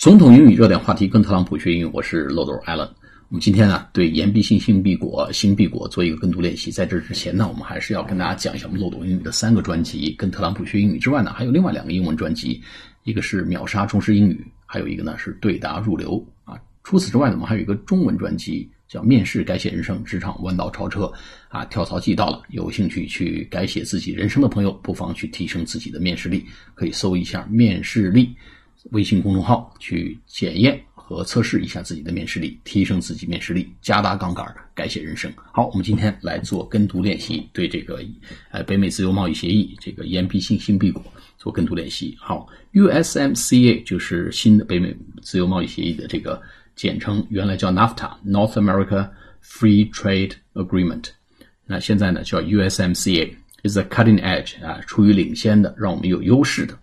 总统英语热点话题，跟特朗普学英语，我是漏斗 Allen。我们今天呢，对言必信，信必果，心必果做一个跟读练习。在这之前呢，我们还是要跟大家讲一下我们漏斗英语的三个专辑。跟特朗普学英语之外呢，还有另外两个英文专辑，一个是秒杀中式英语，还有一个呢是对答入流啊。除此之外呢，我们还有一个中文专辑，叫面试改写人生，职场弯道超车啊，跳槽季到了，有兴趣去改写自己人生的朋友，不妨去提升自己的面试力，可以搜一下面试力。微信公众号去检验和测试一下自己的面试力，提升自己面试力，加大杠杆，改写人生。好，我们今天来做跟读练习，对这个呃北美自由贸易协议这个言必信，信必果做跟读练习。好，USMCA 就是新的北美自由贸易协议的这个简称，原来叫 NAFTA（North America Free Trade Agreement），那现在呢叫 USMCA，is a cutting edge 啊，处于领先的，让我们有优势的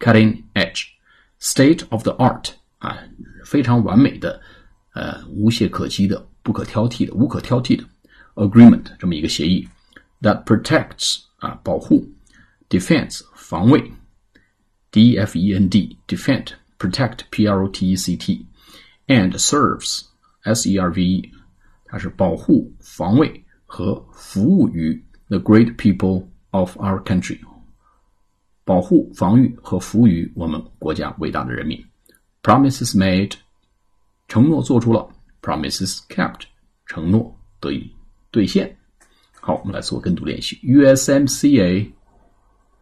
cutting edge。State of the art 啊，非常完美的，呃，无懈可击的，不可挑剔的，无可挑剔的 agreement 这么一个协议，that protects 啊保护，defense 防卫，d f e n d defend protect p r o t e c t and serves s e r v e 它是保护防卫和服务于 the great people of our country 保护、防御和服务于我们国家伟大的人民。Promises made，承诺做出了；promises kept，承诺得以兑现。好，我们来做跟读练习。USMCA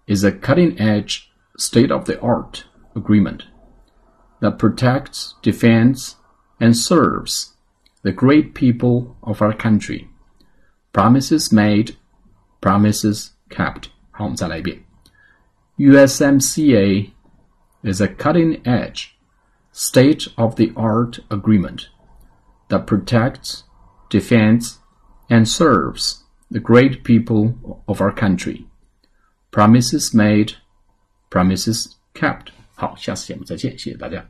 is a cutting-edge, state-of-the-art agreement that protects, defends, and serves the great people of our country. Promises made, promises kept. 好，我们再来一遍。 USMCA is a cutting edge, state of the art agreement that protects, defends, and serves the great people of our country. Promises made, promises kept. 好，下次节目再见，谢谢大家。